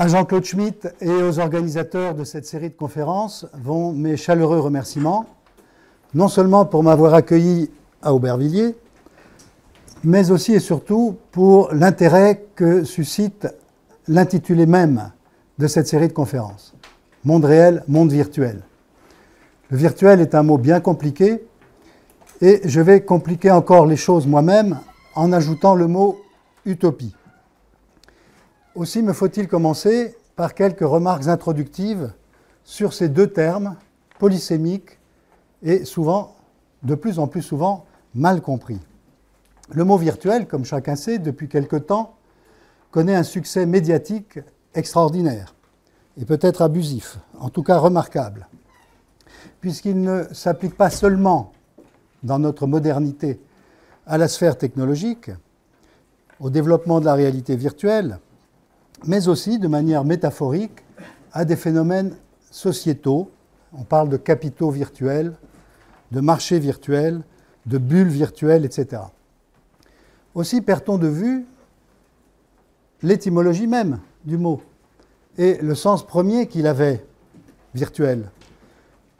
À Jean-Claude Schmitt et aux organisateurs de cette série de conférences vont mes chaleureux remerciements, non seulement pour m'avoir accueilli à Aubervilliers, mais aussi et surtout pour l'intérêt que suscite l'intitulé même de cette série de conférences. Monde réel, monde virtuel. Le virtuel est un mot bien compliqué et je vais compliquer encore les choses moi-même en ajoutant le mot utopie. Aussi me faut-il commencer par quelques remarques introductives sur ces deux termes, polysémiques et souvent, de plus en plus souvent, mal compris. Le mot virtuel, comme chacun sait, depuis quelque temps, connaît un succès médiatique extraordinaire et peut-être abusif, en tout cas remarquable, puisqu'il ne s'applique pas seulement dans notre modernité à la sphère technologique, au développement de la réalité virtuelle, mais aussi de manière métaphorique à des phénomènes sociétaux. On parle de capitaux virtuels, de marchés virtuels, de bulles virtuelles, etc. Aussi perd-on de vue l'étymologie même du mot et le sens premier qu'il avait, virtuel.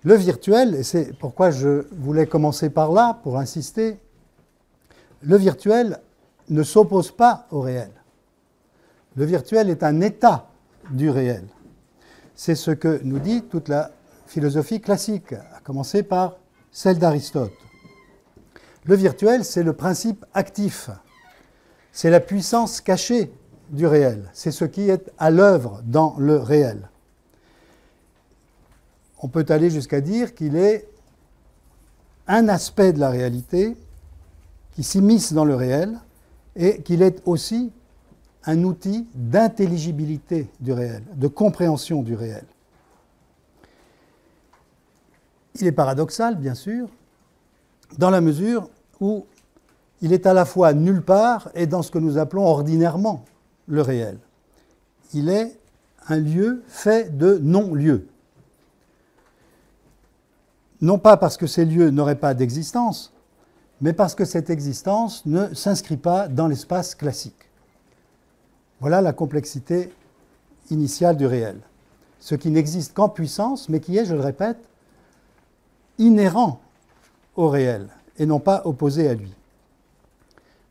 Le virtuel, et c'est pourquoi je voulais commencer par là, pour insister, le virtuel ne s'oppose pas au réel. Le virtuel est un état du réel. C'est ce que nous dit toute la philosophie classique, à commencer par celle d'Aristote. Le virtuel, c'est le principe actif, c'est la puissance cachée du réel, c'est ce qui est à l'œuvre dans le réel. On peut aller jusqu'à dire qu'il est un aspect de la réalité qui s'immisce dans le réel et qu'il est aussi un outil d'intelligibilité du réel, de compréhension du réel. Il est paradoxal, bien sûr, dans la mesure où il est à la fois nulle part et dans ce que nous appelons ordinairement le réel. Il est un lieu fait de non-lieux. Non pas parce que ces lieux n'auraient pas d'existence, mais parce que cette existence ne s'inscrit pas dans l'espace classique. Voilà la complexité initiale du réel. Ce qui n'existe qu'en puissance, mais qui est, je le répète, inhérent au réel et non pas opposé à lui.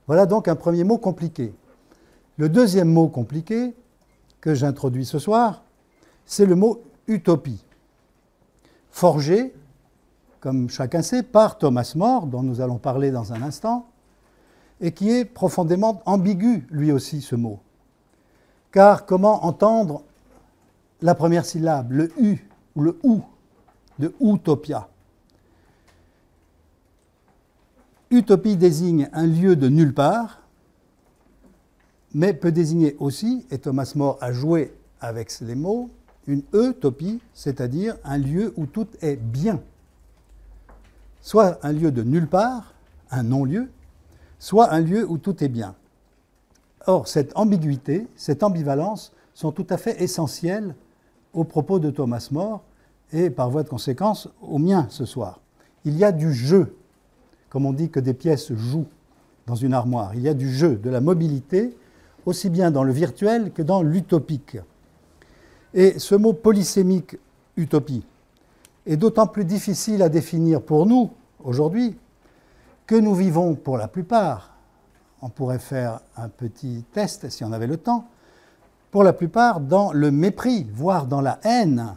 Voilà donc un premier mot compliqué. Le deuxième mot compliqué que j'introduis ce soir, c'est le mot utopie, forgé, comme chacun sait, par Thomas More, dont nous allons parler dans un instant, et qui est profondément ambigu, lui aussi, ce mot. Car comment entendre la première syllabe, le U ou le OU de utopia? Utopie désigne un lieu de nulle part, mais peut désigner aussi, et Thomas More a joué avec les mots, une utopie, c'est-à-dire un lieu où tout est bien. Soit un lieu de nulle part, un non-lieu, soit un lieu où tout est bien. Or, cette ambiguïté, cette ambivalence sont tout à fait essentielles aux propos de Thomas More et par voie de conséquence au mien ce soir. Il y a du jeu, comme on dit que des pièces jouent dans une armoire. Il y a du jeu, de la mobilité, aussi bien dans le virtuel que dans l'utopique. Et ce mot polysémique, utopie, est d'autant plus difficile à définir pour nous aujourd'hui que nous vivons pour la plupart on pourrait faire un petit test si on avait le temps, pour la plupart dans le mépris, voire dans la haine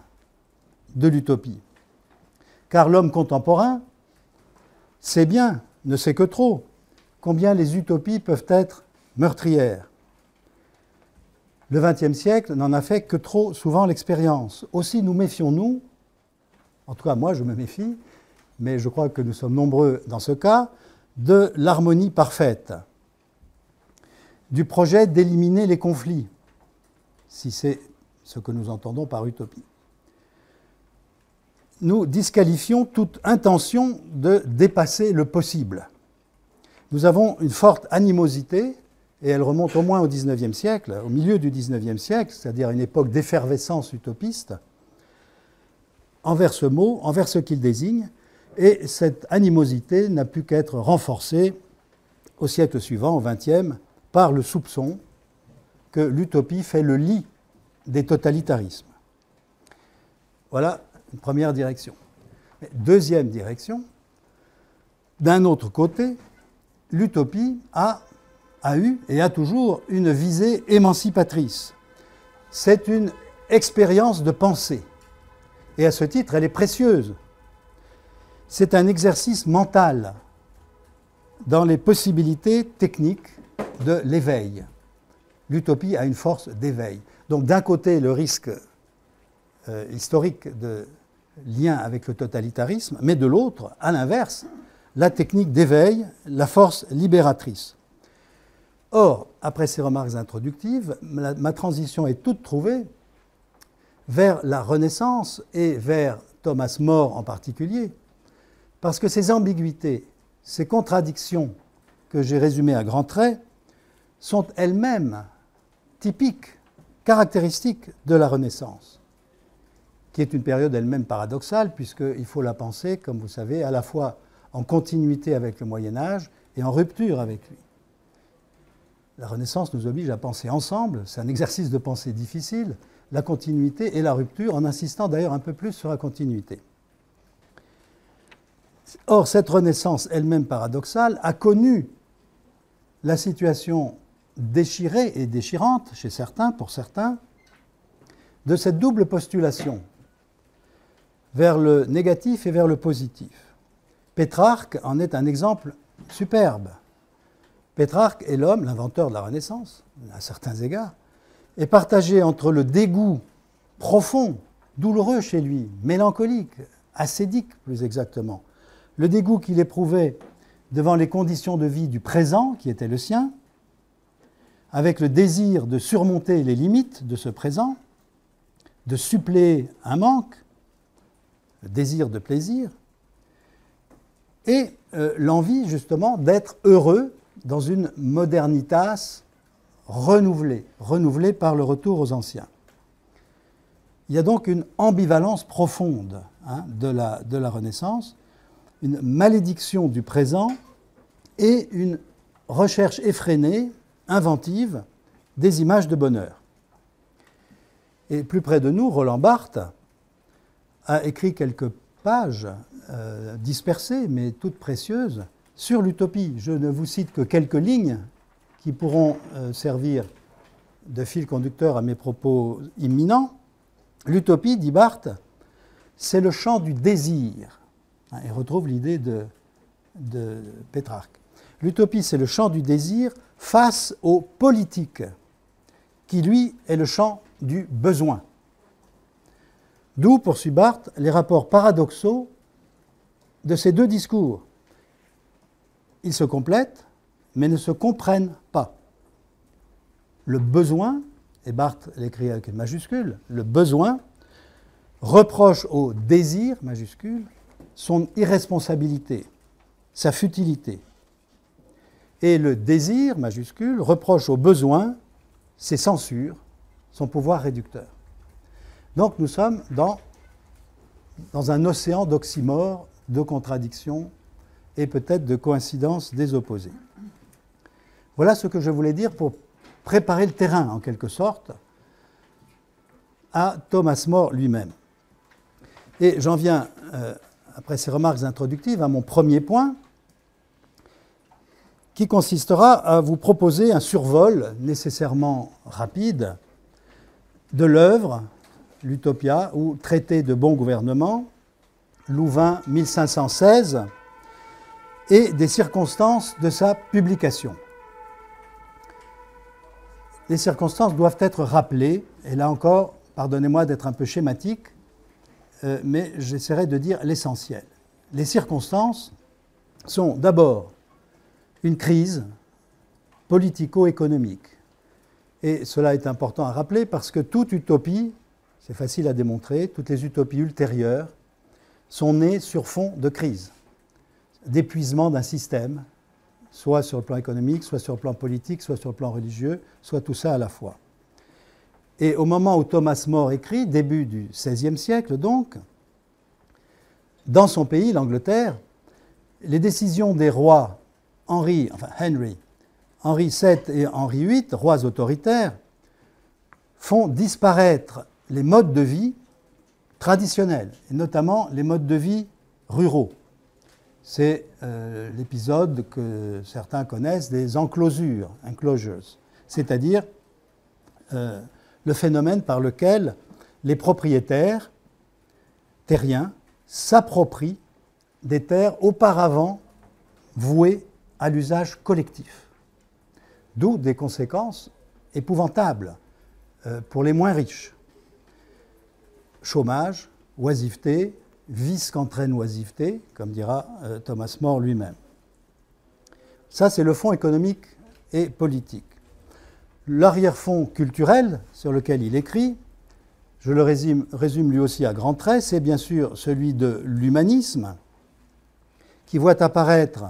de l'utopie. Car l'homme contemporain sait bien, ne sait que trop, combien les utopies peuvent être meurtrières. Le XXe siècle n'en a fait que trop souvent l'expérience. Aussi nous méfions-nous, en tout cas moi je me méfie, mais je crois que nous sommes nombreux dans ce cas, de l'harmonie parfaite du projet d'éliminer les conflits, si c'est ce que nous entendons par utopie. Nous disqualifions toute intention de dépasser le possible. Nous avons une forte animosité, et elle remonte au moins au XIXe siècle, au milieu du XIXe siècle, c'est-à-dire une époque d'effervescence utopiste, envers ce mot, envers ce qu'il désigne, et cette animosité n'a pu qu'être renforcée au siècle suivant, au XXe, par le soupçon que l'utopie fait le lit des totalitarismes. Voilà une première direction. Deuxième direction, d'un autre côté, l'utopie a, eu et a toujours une visée émancipatrice. C'est une expérience de pensée. Et à ce titre, elle est précieuse. C'est un exercice mental dans les possibilités techniques de l'éveil. L'utopie a une force d'éveil. Donc d'un côté, le risque euh, historique de lien avec le totalitarisme, mais de l'autre, à l'inverse, la technique d'éveil, la force libératrice. Or, après ces remarques introductives, ma transition est toute trouvée vers la Renaissance et vers Thomas More en particulier, parce que ces ambiguïtés, ces contradictions que j'ai résumées à grands traits, sont elles-mêmes typiques, caractéristiques de la Renaissance, qui est une période elle-même paradoxale, puisqu'il faut la penser, comme vous savez, à la fois en continuité avec le Moyen Âge et en rupture avec lui. La Renaissance nous oblige à penser ensemble, c'est un exercice de pensée difficile, la continuité et la rupture, en insistant d'ailleurs un peu plus sur la continuité. Or, cette Renaissance elle-même paradoxale a connu la situation déchirée et déchirante, chez certains, pour certains, de cette double postulation vers le négatif et vers le positif. Pétrarque en est un exemple superbe. Pétrarque est l'homme, l'inventeur de la Renaissance, à certains égards, est partagé entre le dégoût profond, douloureux chez lui, mélancolique, ascédique plus exactement, le dégoût qu'il éprouvait devant les conditions de vie du présent qui était le sien, avec le désir de surmonter les limites de ce présent, de suppléer un manque, le désir de plaisir, et euh, l'envie justement d'être heureux dans une modernitas renouvelée, renouvelée par le retour aux anciens. Il y a donc une ambivalence profonde hein, de, la, de la Renaissance, une malédiction du présent et une recherche effrénée, inventive, des images de bonheur. Et plus près de nous, Roland Barthes a écrit quelques pages euh, dispersées, mais toutes précieuses, sur l'utopie. Je ne vous cite que quelques lignes qui pourront euh, servir de fil conducteur à mes propos imminents. L'utopie, dit Barthes, c'est le champ du désir. Il retrouve l'idée de, de Pétrarque. L'utopie, c'est le champ du désir face au politique, qui lui est le champ du besoin. D'où, poursuit Barthes, les rapports paradoxaux de ces deux discours. Ils se complètent, mais ne se comprennent pas. Le besoin, et Barthes l'écrit avec une majuscule, le besoin reproche au désir, majuscule, son irresponsabilité, sa futilité. Et le désir, majuscule, reproche au besoin ses censures, son pouvoir réducteur. Donc nous sommes dans, un océan d'oxymores, de contradictions et peut-être de coïncidences des opposés. Voilà ce que je voulais dire pour préparer le terrain, en quelque sorte, à Thomas More lui-même. Et j'en viens, euh, après ces remarques introductives, à mon premier point, qui consistera à vous proposer un survol nécessairement rapide de l'œuvre, l'Utopia, ou Traité de bon gouvernement, Louvain 1516, et des circonstances de sa publication. Les circonstances doivent être rappelées, et là encore, pardonnez-moi d'être un peu schématique, euh, mais j'essaierai de dire l'essentiel. Les circonstances sont d'abord une crise politico-économique. Et cela est important à rappeler parce que toute utopie, c'est facile à démontrer, toutes les utopies ultérieures sont nées sur fond de crise, d'épuisement d'un système, soit sur le plan économique, soit sur le plan politique, soit sur le plan religieux, soit tout ça à la fois. Et au moment où Thomas More écrit, début du XVIe siècle donc, dans son pays, l'Angleterre, les décisions des rois Henri, enfin Henry, VII et Henri VIII, rois autoritaires, font disparaître les modes de vie traditionnels, et notamment les modes de vie ruraux. C'est euh, l'épisode que certains connaissent des enclosures, enclosures, c'est-à-dire euh, le phénomène par lequel les propriétaires terriens s'approprient des terres auparavant vouées à l'usage collectif. D'où des conséquences épouvantables euh, pour les moins riches. Chômage, oisiveté, vice qu'entraîne oisiveté, comme dira euh, Thomas More lui-même. Ça, c'est le fond économique et politique. L'arrière-fond culturel sur lequel il écrit, je le résume, résume, lui aussi à grands traits, c'est bien sûr celui de l'humanisme, qui voit apparaître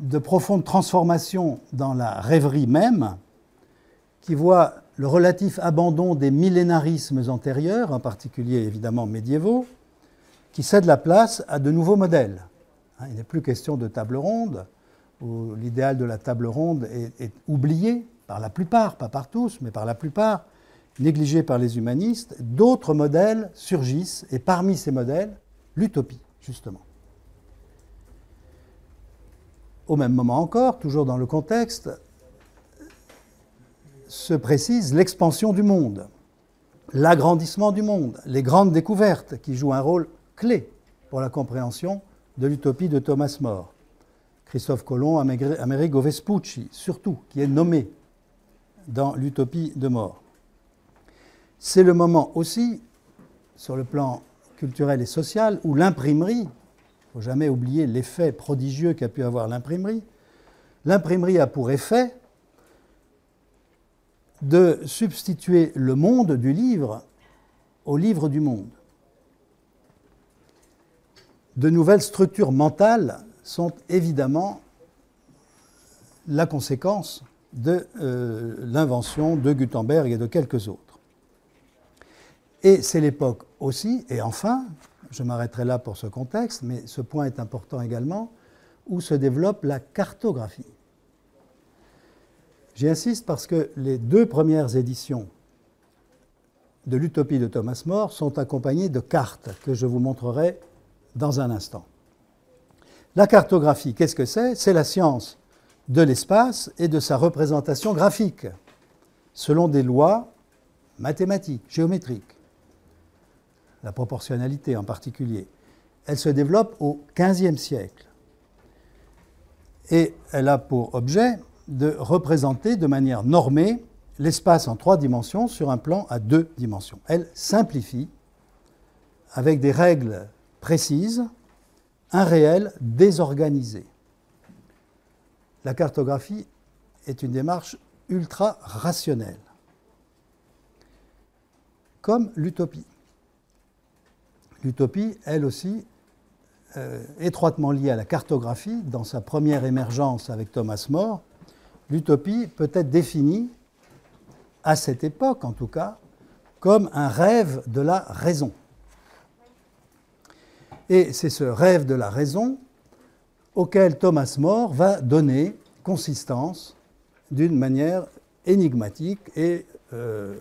de profondes transformations dans la rêverie même, qui voit le relatif abandon des millénarismes antérieurs, en particulier évidemment médiévaux, qui cède la place à de nouveaux modèles. Hein, il n'est plus question de table ronde, où l'idéal de la table ronde est, est, oublié par la plupart, pas par tous, mais par la plupart, négligé par les humanistes. D'autres modèles surgissent, et parmi ces modèles, l'utopie, justement. Au même moment encore, toujours dans le contexte, se précise l'expansion du monde, l'agrandissement du monde, les grandes découvertes qui jouent un rôle clé pour la compréhension de l'utopie de Thomas More. Christophe Colomb, Amerigo Vespucci, surtout, qui est nommé dans l'utopie de More. C'est le moment aussi, sur le plan culturel et social, où l'imprimerie, faut jamais oublier l'effet prodigieux qu'a pu avoir l'imprimerie, l'imprimerie a pour effet de substituer le monde du livre au livre du monde. De nouvelles structures mentales sont évidemment la conséquence de euh, l'invention de Gutenberg et de quelques autres. Et c'est l'époque aussi, et enfin, je m'arrêterai là pour ce contexte, mais ce point est important également, où se développe la cartographie. J'y insiste parce que les deux premières éditions de l'Utopie de Thomas More sont accompagnées de cartes que je vous montrerai dans un instant. La cartographie, qu'est-ce que c'est? C'est la science de l'espace et de sa représentation graphique, selon des lois mathématiques, géométriques, la proportionnalité en particulier. Elle se développe au XVe siècle et elle a pour objet de représenter de manière normée l'espace en trois dimensions sur un plan à deux dimensions. Elle simplifie avec des règles précises un réel désorganisé. La cartographie est une démarche ultra rationnelle, comme l'utopie. L'utopie, elle aussi, euh, étroitement liée à la cartographie, dans sa première émergence avec Thomas More, l'utopie peut être définie, à cette époque en tout cas, comme un rêve de la raison. Et c'est ce rêve de la raison auquel Thomas More va donner consistance d'une manière énigmatique et, euh,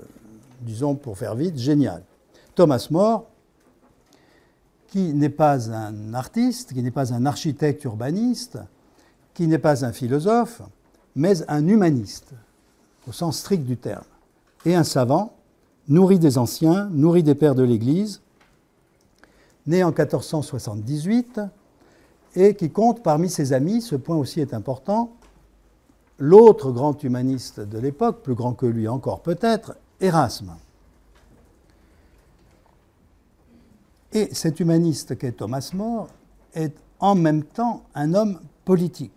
disons pour faire vite, géniale. Thomas More, qui n'est pas un artiste, qui n'est pas un architecte urbaniste, qui n'est pas un philosophe, mais un humaniste, au sens strict du terme, et un savant, nourri des anciens, nourri des pères de l'Église, né en 1478, et qui compte parmi ses amis, ce point aussi est important, l'autre grand humaniste de l'époque, plus grand que lui encore peut-être, Erasme. Et cet humaniste qu'est Thomas More est en même temps un homme politique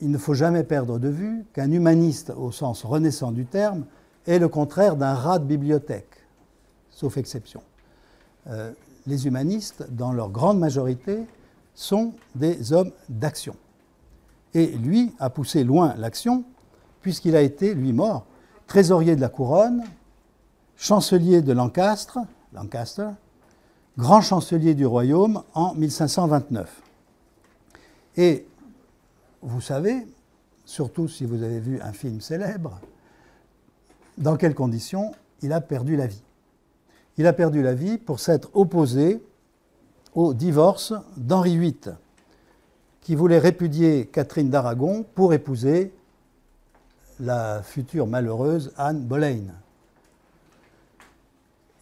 il ne faut jamais perdre de vue qu'un humaniste, au sens renaissant du terme, est le contraire d'un rat de bibliothèque, sauf exception. Euh, les humanistes, dans leur grande majorité, sont des hommes d'action. Et lui a poussé loin l'action, puisqu'il a été, lui mort, trésorier de la couronne, chancelier de Lancastre, Lancaster, grand chancelier du royaume en 1529. Et vous savez, surtout si vous avez vu un film célèbre, dans quelles conditions il a perdu la vie. Il a perdu la vie pour s'être opposé au divorce d'Henri VIII, qui voulait répudier Catherine d'Aragon pour épouser la future malheureuse Anne Boleyn.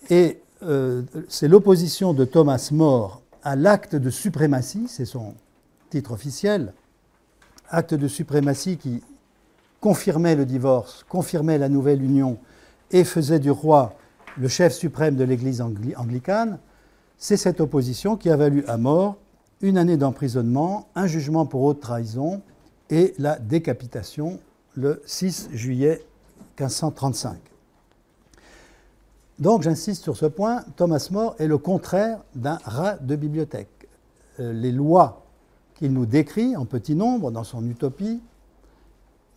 Et euh, c'est l'opposition de Thomas More à l'acte de suprématie, c'est son titre officiel, acte de suprématie qui confirmait le divorce, confirmait la nouvelle union et faisait du roi le chef suprême de l'Église anglicane, c'est cette opposition qui a valu à mort une année d'emprisonnement, un jugement pour haute trahison et la décapitation le 6 juillet 1535. Donc j'insiste sur ce point, Thomas More est le contraire d'un rat de bibliothèque. Euh, les lois qu'il nous décrit en petit nombre dans son utopie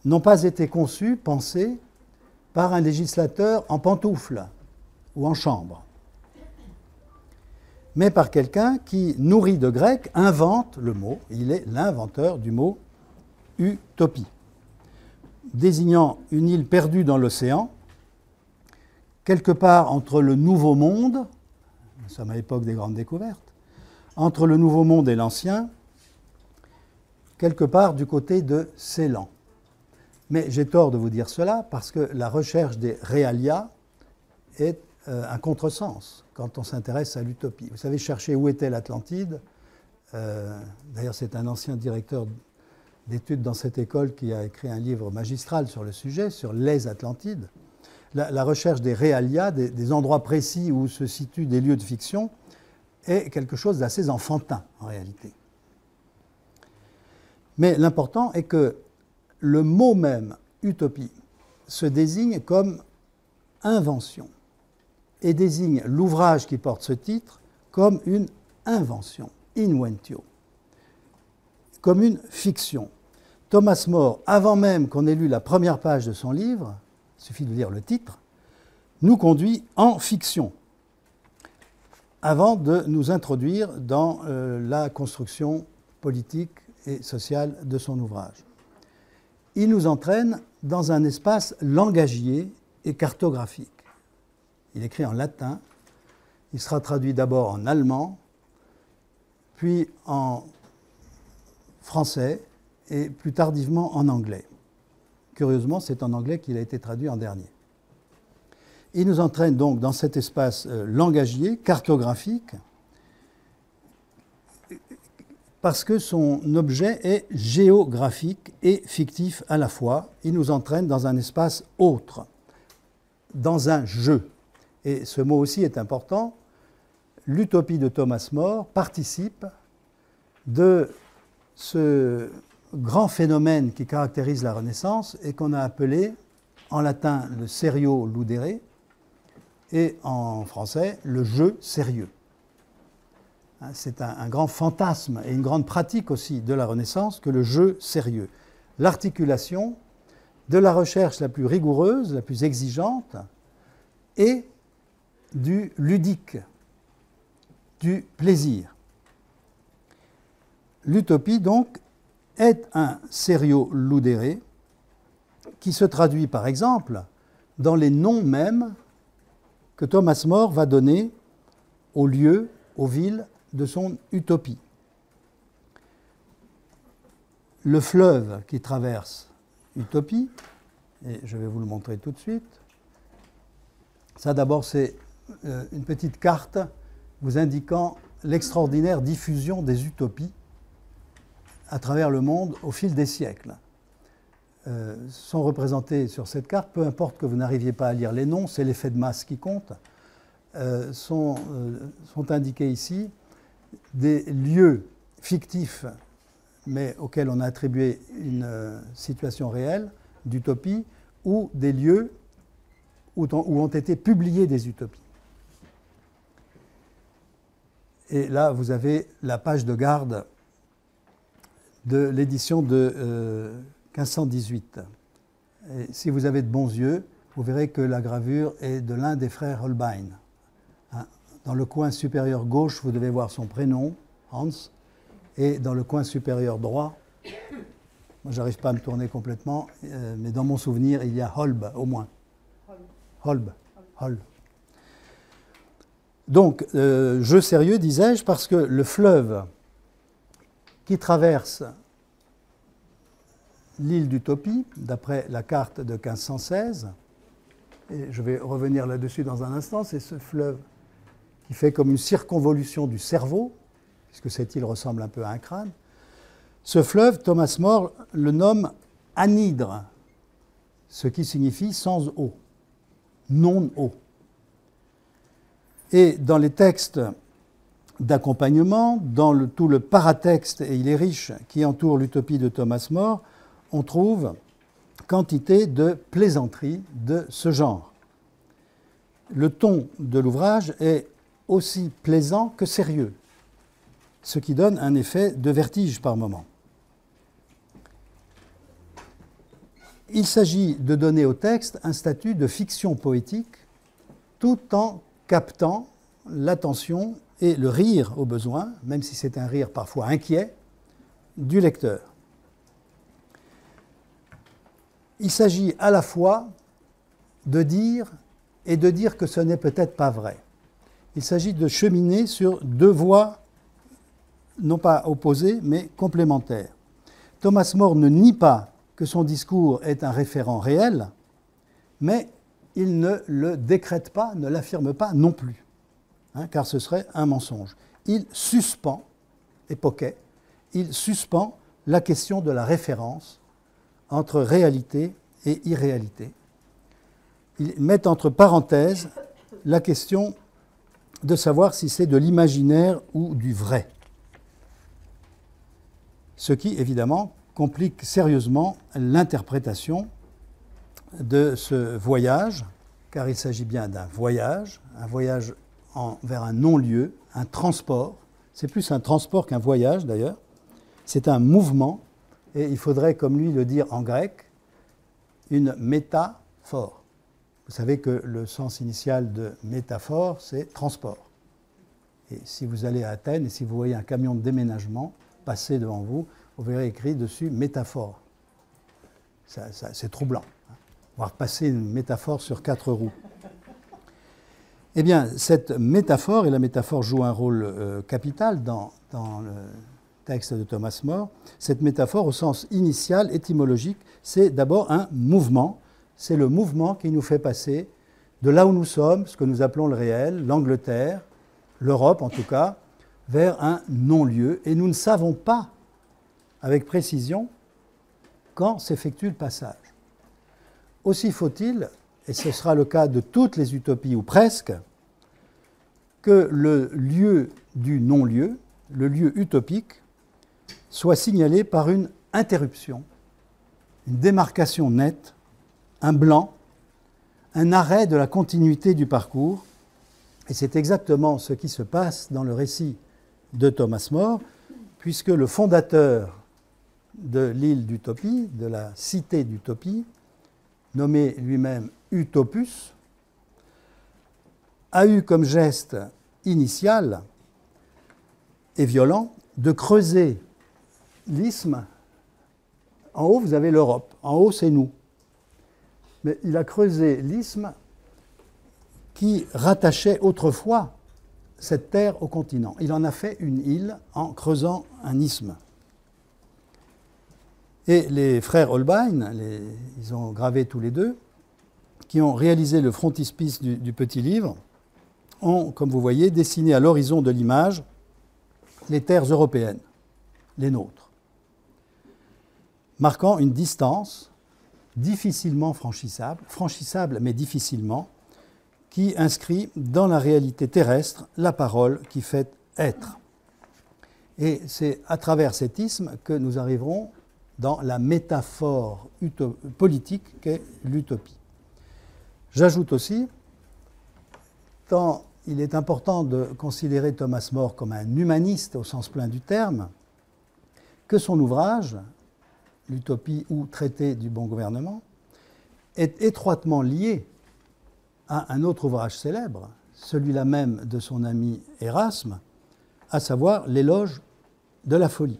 n'ont pas été conçues, pensées par un législateur en pantoufles ou en chambre, mais par quelqu'un qui, nourri de grec, invente le mot, il est l'inventeur du mot utopie, désignant une île perdue dans l'océan, quelque part entre le Nouveau Monde, nous sommes à l'époque des grandes découvertes, entre le Nouveau Monde et l'Ancien, quelque part du côté de Ceylan. Mais j'ai tort de vous dire cela parce que la recherche des réalia est euh, un contresens quand on s'intéresse à l'utopie. Vous savez, chercher où était l'Atlantide, euh, d'ailleurs c'est un ancien directeur d'études dans cette école qui a écrit un livre magistral sur le sujet, sur les Atlantides. La, recherche des réalia, des, endroits précis où se situent des lieux de fiction, est quelque chose d'assez enfantin en réalité. Mais l'important est que le mot même utopie se désigne comme invention et désigne l'ouvrage qui porte ce titre comme une invention, inventio, comme une fiction. Thomas More, avant même qu'on ait lu la première page de son livre, suffit de lire le titre, nous conduit en fiction, avant de nous introduire dans euh, la construction politique et sociale de son ouvrage. Il nous entraîne dans un espace langagier et cartographique. Il écrit en latin, il sera traduit d'abord en allemand, puis en français et plus tardivement en anglais. Curieusement, c'est en anglais qu'il a été traduit en dernier. Il nous entraîne donc dans cet espace euh, langagier, cartographique, parce que son objet est géographique et fictif à la fois. Il nous entraîne dans un espace autre, dans un jeu. Et ce mot aussi est important. L'utopie de Thomas More participe de ce grand phénomène qui caractérise la Renaissance et qu'on a appelé en latin le serio ludere et en français le jeu sérieux. Hein, c'est un, grand fantasme et une grande pratique aussi de la Renaissance que le jeu sérieux. L'articulation de la recherche la plus rigoureuse, la plus exigeante, et du ludique, du plaisir. L'utopie, donc, est un serio ludere qui se traduit, par exemple, dans les noms mêmes que Thomas More va donner aux lieux, aux villes, de son utopie. Le fleuve qui traverse Utopie, et je vais vous le montrer tout de suite, ça d'abord c'est euh, une petite carte vous indiquant l'extraordinaire diffusion des utopies à travers le monde au fil des siècles. Euh, sont représentés sur cette carte, peu importe que vous n'arriviez pas à lire les noms, c'est l'effet de masse qui compte, euh, sont, sont indiqués ici des lieux fictifs, mais auxquels on a attribué une euh, situation réelle d'utopie, ou des lieux où, ont été publiées des utopies. Et là, vous avez la page de garde de l'édition de 1518. Euh, si vous avez de bons yeux, vous verrez que la gravure est de l'un des frères Holbein. Dans le coin supérieur gauche, vous devez voir son prénom, Hans, et dans le coin supérieur droit, moi j'arrive pas à me tourner complètement, euh, mais dans mon souvenir, il y a Holb au moins. Holb. Holb. Donc, euh, jeu sérieux, disais-je, parce que le fleuve qui traverse l'île d'Utopie, d'après la carte de 1516, et je vais revenir là-dessus dans un instant, c'est ce fleuve qui fait comme une circonvolution du cerveau, puisque cette île ressemble un peu à un crâne. Ce fleuve, Thomas More le nomme anhydre, ce qui signifie sans eau, non eau. Et dans les textes d'accompagnement, dans tout le paratexte, et il est riche, qui entoure l'utopie de Thomas More, on trouve quantité de plaisanteries de ce genre. Le ton de l'ouvrage est aussi plaisant que sérieux, ce qui donne un effet de vertige par moment. Il s'agit de donner au texte un statut de fiction poétique tout en captant l'attention et le rire au besoin, même si c'est un rire parfois inquiet, du lecteur. Il s'agit à la fois de dire et de dire que ce n'est peut-être pas vrai. Il s'agit de cheminer sur deux voies, non pas opposées, mais complémentaires. Thomas More ne nie pas que son discours est un référent réel, mais il ne le décrète pas, ne l'affirme pas non plus, hein, car ce serait un mensonge. Il suspend, époquet, il suspend la question de la référence entre réalité et irréalité. Il met entre parenthèses la question de savoir si c'est de l'imaginaire ou du vrai. Ce qui, évidemment, complique sérieusement l'interprétation de ce voyage, car il s'agit bien d'un voyage, un voyage vers un non-lieu, un transport. C'est plus un transport qu'un voyage d'ailleurs. C'est un mouvement, et il faudrait, comme lui le dire en grec, une métaphore. Vous savez que le sens initial de métaphore, c'est transport. Et si vous allez à Athènes et si vous voyez un camion de déménagement passer devant vous, vous verrez écrit dessus métaphore. c'est troublant. Hein. Voir passer une métaphore sur quatre roues. Eh bien, cette métaphore, et la métaphore joue un rôle euh, capital dans, dans, le texte de Thomas More, cette métaphore au sens initial, étymologique, c'est d'abord un mouvement. C'est le mouvement qui nous fait passer de là où nous sommes, ce que nous appelons le réel, l'Angleterre, l'Europe en tout cas, vers un non-lieu. Et nous ne savons pas avec précision quand s'effectue le passage. Aussi faut-il, et ce sera le cas de toutes les utopies ou presque, que le lieu du non-lieu, le lieu utopique, soit signalé par une interruption, une démarcation nette, un blanc, un arrêt de la continuité du parcours. Et c'est exactement ce qui se passe dans le récit de Thomas More, puisque le fondateur de l'île d'Utopie, de la cité d'Utopie, nommé lui-même Utopus, a eu comme geste initial et violent de creuser l'isthme. En haut, vous avez l'Europe. En haut, c'est nous. Mais il a creusé l'isthme qui rattachait autrefois cette terre au continent. Il en a fait une île en creusant un isthme. Et les frères Holbein, ils ont gravé tous les deux, qui ont réalisé le frontispice du, du petit livre, ont, comme vous voyez, dessiné à l'horizon de l'image les terres européennes, les nôtres, marquant une distance difficilement franchissable, franchissable mais difficilement, qui inscrit dans la réalité terrestre la parole qui fait être. Et c'est à travers cet isthme que nous arriverons dans la métaphore politique qu'est l'utopie. J'ajoute aussi, tant il est important de considérer Thomas More comme un humaniste au sens plein du terme, que son ouvrage, L'utopie ou Traité du bon gouvernement, est étroitement lié à un autre ouvrage célèbre, celui-là même de son ami Erasme, à savoir l'éloge de la folie.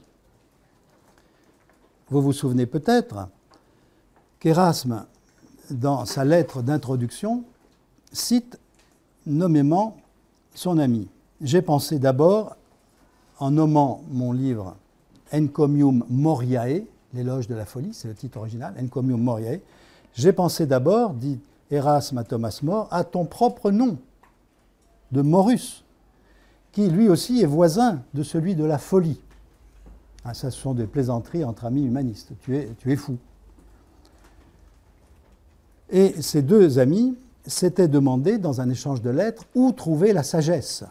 Vous vous souvenez peut-être qu'Erasme, dans sa lettre d'introduction, cite nommément son ami. J'ai pensé d'abord, en nommant mon livre Encomium Moriae, l'éloge de la folie, c'est le titre original, Encomium Moriae, j'ai pensé d'abord, dit Erasme à Thomas More, à ton propre nom de Morus, qui lui aussi est voisin de celui de la folie. Ah, ça, ce sont des plaisanteries entre amis humanistes. Tu es, fou. Et ces deux amis s'étaient demandé dans un échange de lettres où trouver la sagesse.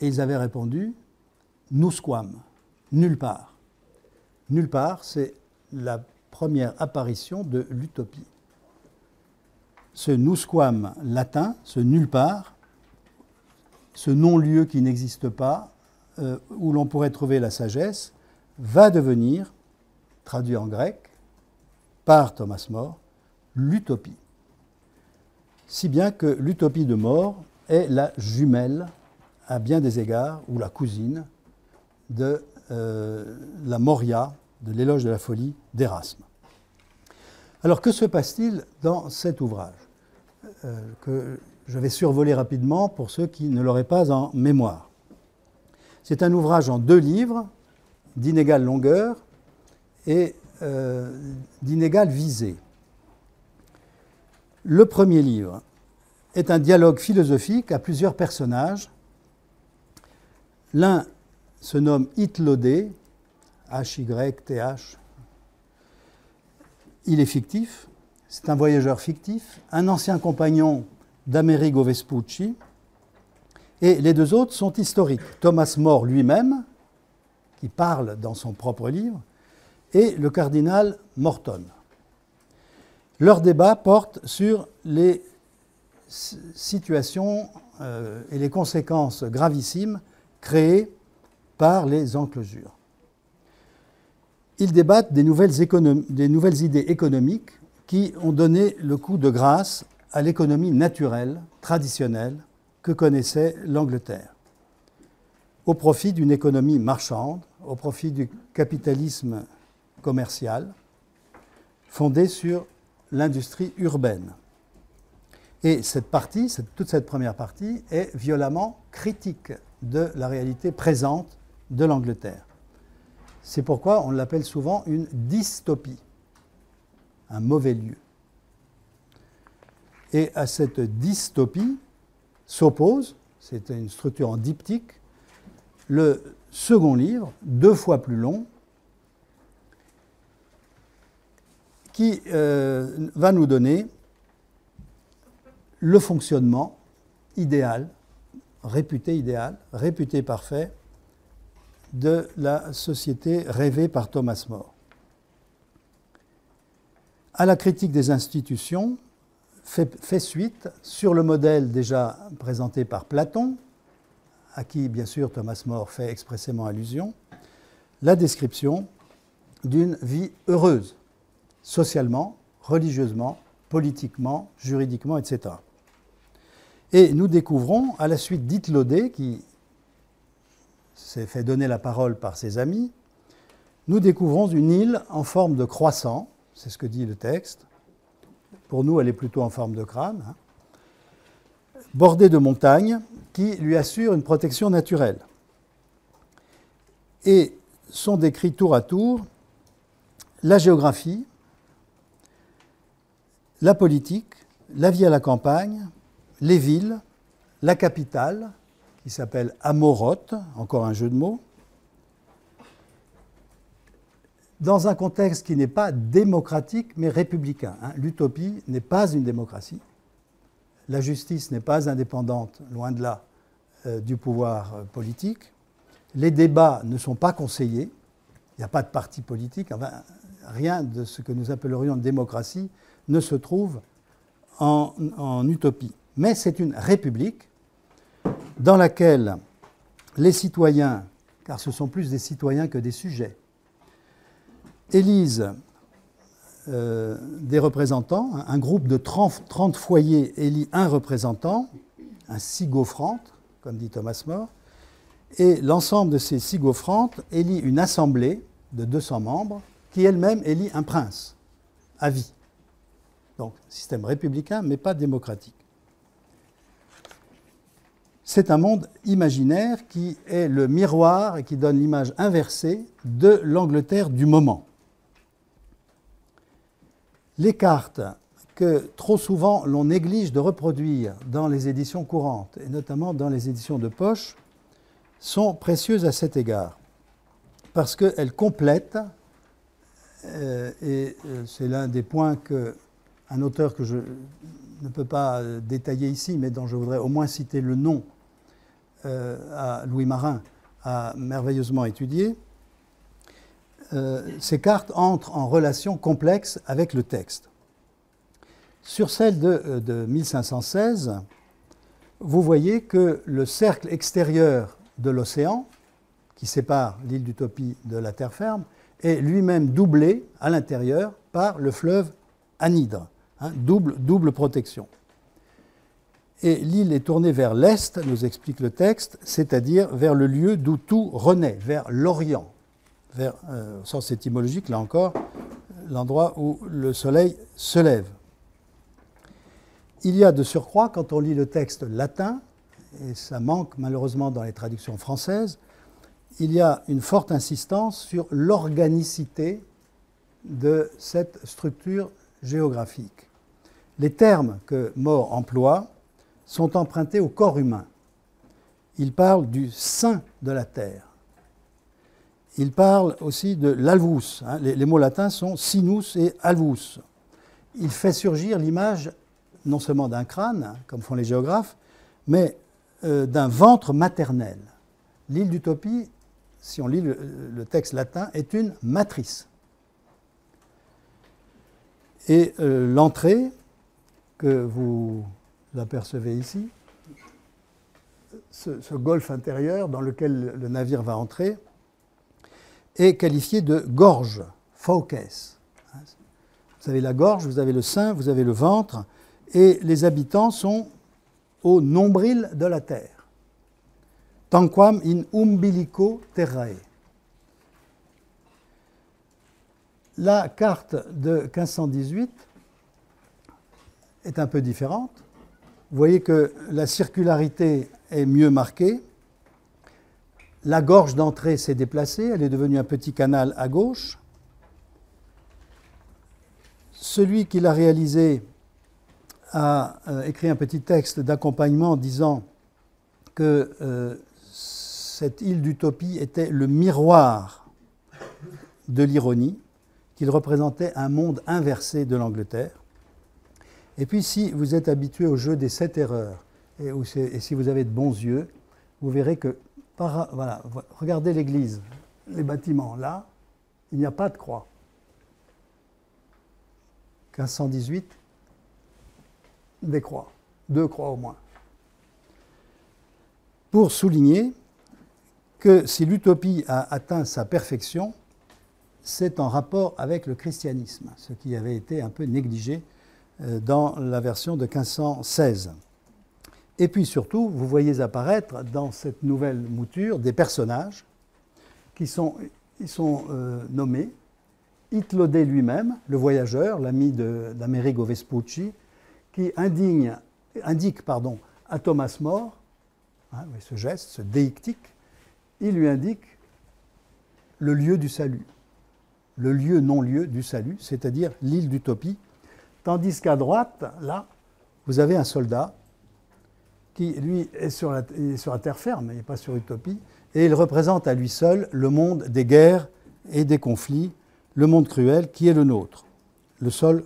Et ils avaient répondu Nusquam, nulle part. Nulle part, c'est la première apparition de l'utopie. Ce nusquam latin, ce nulle part, ce non-lieu qui n'existe pas, euh, où l'on pourrait trouver la sagesse, va devenir, traduit en grec, par Thomas More, l'utopie. Si bien que l'utopie de More est la jumelle, à bien des égards, ou la cousine, de euh, la Moria, de l'éloge de la folie d'Erasme. Alors que se passe-t-il dans cet ouvrage euh, que je vais survoler rapidement pour ceux qui ne l'auraient pas en mémoire? C'est un ouvrage en deux livres, d'inégale longueur et euh, d'inégale visée. Le premier livre est un dialogue philosophique à plusieurs personnages. L'un se nomme Hitlodé, H-Y-T-H. Il est fictif, c'est un voyageur fictif, un ancien compagnon d'Amerigo Vespucci, et les deux autres sont historiques. Thomas More lui-même, qui parle dans son propre livre, et le cardinal Morton. Leur débat porte sur les situations euh, et les conséquences gravissimes créées par les enclosures. Ils débattent des nouvelles, des nouvelles idées économiques qui ont donné le coup de grâce à l'économie naturelle, traditionnelle, que connaissait l'Angleterre, au profit d'une économie marchande, au profit du capitalisme commercial, fondé sur l'industrie urbaine. Et cette partie, toute cette première partie, est violemment critique de la réalité présente de l'Angleterre. C'est pourquoi on l'appelle souvent une dystopie, un mauvais lieu. Et à cette dystopie s'oppose, c'est une structure en diptyque, le second livre, deux fois plus long, qui euh, va nous donner le fonctionnement idéal, réputé idéal, réputé parfait, de la société rêvée par Thomas More. À la critique des institutions, fait, suite, sur le modèle déjà présenté par Platon, à qui bien sûr Thomas More fait expressément allusion, la description d'une vie heureuse, socialement, religieusement, politiquement, juridiquement, etc. Et nous découvrons, à la suite d'Itlodé, qui s'est fait donner la parole par ses amis, nous découvrons une île en forme de croissant, c'est ce que dit le texte. Pour nous, elle est plutôt en forme de crâne, hein, bordée de montagnes qui lui assurent une protection naturelle. Et sont décrits tour à tour la géographie, la politique, la vie à la campagne, les villes, la capitale, qui s'appelle Amoroth, encore un jeu de mots, dans un contexte qui n'est pas démocratique mais républicain. Hein. L'utopie n'est pas une démocratie. La justice n'est pas indépendante, loin de là, euh, du pouvoir euh, politique. Les débats ne sont pas conseillés. Il n'y a pas de parti politique. rien de ce que nous appellerions démocratie ne se trouve en utopie mais c'est une république dans laquelle les citoyens, car ce sont plus des citoyens que des sujets, élisent euh, des représentants. Un groupe de 30, foyers élit un représentant, un sigofrante, comme dit Thomas More, et l'ensemble de ces sigofrantes élit une assemblée de 200 membres qui elle-même élit un prince à vie. Donc, système républicain, mais pas démocratique. C'est un monde imaginaire qui est le miroir et qui donne l'image inversée de l'Angleterre du moment. Les cartes que trop souvent l'on néglige de reproduire dans les éditions courantes, et notamment dans les éditions de poche, sont précieuses à cet égard, parce qu'elles complètent, euh, et euh, c'est l'un des points qu'un auteur que je ne peux pas détailler ici, mais dont je voudrais au moins citer le nom euh, à Louis Marin a merveilleusement étudié, euh, ces cartes entrent en relation complexe avec le texte. Sur celle de, de 1516, vous voyez que le cercle extérieur de l'océan, qui sépare l'île d'Utopie de la terre ferme, est lui-même doublé à l'intérieur par le fleuve Anhydre, hein, double, double protection et l'île est tournée vers l'est, nous explique le texte, c'est-à-dire vers le lieu d'où tout renaît, vers l'Orient, vers, euh, au sens étymologique, là encore, l'endroit où le soleil se lève. Il y a de surcroît, quand on lit le texte latin, et ça manque malheureusement dans les traductions françaises, il y a une forte insistance sur l'organicité de cette structure géographique. Les termes que More emploie sont empruntés au corps humain. Il parle du sein de la terre. Il parle aussi de l'alvus. Hein. Les, mots latins sont sinus et alvus. Il fait surgir l'image non seulement d'un crâne, hein, comme font les géographes, mais euh, d'un ventre maternel. L'île d'Utopie, si on lit le, texte latin, est une matrice. Et euh, l'entrée que vous apercevez ici, ce, golfe intérieur dans lequel le navire va entrer est qualifié de gorge, fauques. Vous avez la gorge, vous avez le sein, vous avez le ventre, et les habitants sont au nombril de la terre. Tanquam in umbilico terrae. La carte de 1518 est un peu différente. Vous voyez que la circularité est mieux marquée. La gorge d'entrée s'est déplacée, elle est devenue un petit canal à gauche. Celui qui l'a réalisé a euh, écrit un petit texte d'accompagnement disant que euh, cette île d'utopie était le miroir de l'ironie, qu'il représentait un monde inversé de l'Angleterre. Et puis si vous êtes habitué au jeu des sept erreurs, et, si vous avez de bons yeux, vous verrez que, voilà, regardez l'église, les bâtiments, là, il n'y a pas de croix. 1518, des croix, deux croix au moins. Pour souligner que si l'utopie a atteint sa perfection, c'est en rapport avec le christianisme, ce qui avait été un peu négligé euh, dans la version de 1516. Et puis surtout, vous voyez apparaître dans cette nouvelle mouture des personnages qui sont, ils sont euh, nommés. Itlodé lui-même, le voyageur, l'ami d'Amerigo Vespucci, qui indigne, indique pardon, à Thomas More, hein, ce geste, ce déictique, il lui indique le lieu du salut, le lieu non-lieu du salut, c'est-à-dire l'île d'Utopie, Tandis qu'à droite, là, vous avez un soldat qui, lui, est sur la, sur la terre ferme, il n'est pas sur Utopie, et il représente à lui seul le monde des guerres et des conflits, le monde cruel qui est le nôtre, le sol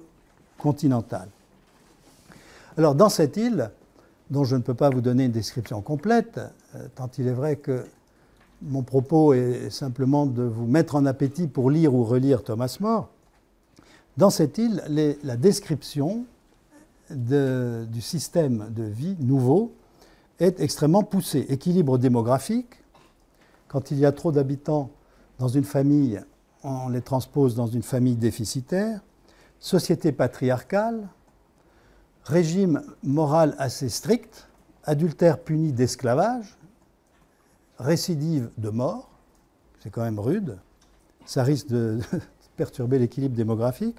continental. Alors dans cette île, dont je ne peux pas vous donner une description complète, euh, tant il est vrai que mon propos est simplement de vous mettre en appétit pour lire ou relire Thomas More, dans cette île, la description du système de vie nouveau est extrêmement poussée. Équilibre démographique, quand il y a trop d'habitants dans une famille, on les transpose dans une famille déficitaire, société patriarcale, régime moral assez strict, adultère puni d'esclavage, récidive de mort, c'est quand même rude, ça risque de perturber l'équilibre démographique.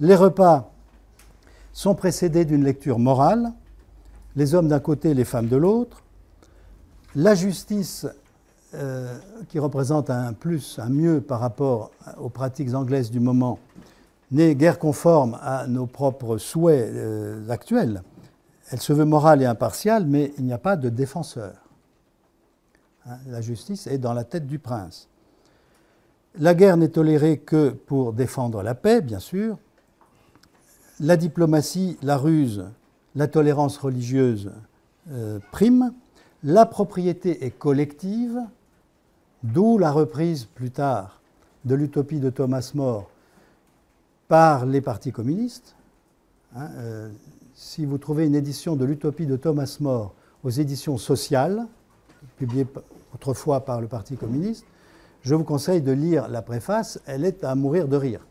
Les repas sont précédés d'une lecture morale, les hommes d'un côté, les femmes de l'autre. La justice, euh, qui représente un plus, un mieux par rapport aux pratiques anglaises du moment, n'est guère conforme à nos propres souhaits euh, actuels. Elle se veut morale et impartiale, mais il n'y a pas de défenseur. Hein, la justice est dans la tête du prince. La guerre n'est tolérée que pour défendre la paix, bien sûr. La diplomatie, la ruse, la tolérance religieuse euh, prime. La propriété est collective, d'où la reprise plus tard de l'utopie de Thomas More par les partis communistes. Hein, euh, si vous trouvez une édition de l'utopie de Thomas More aux éditions sociales, publiée autrefois par le Parti communiste, je vous conseille de lire la préface, elle est à mourir de rire.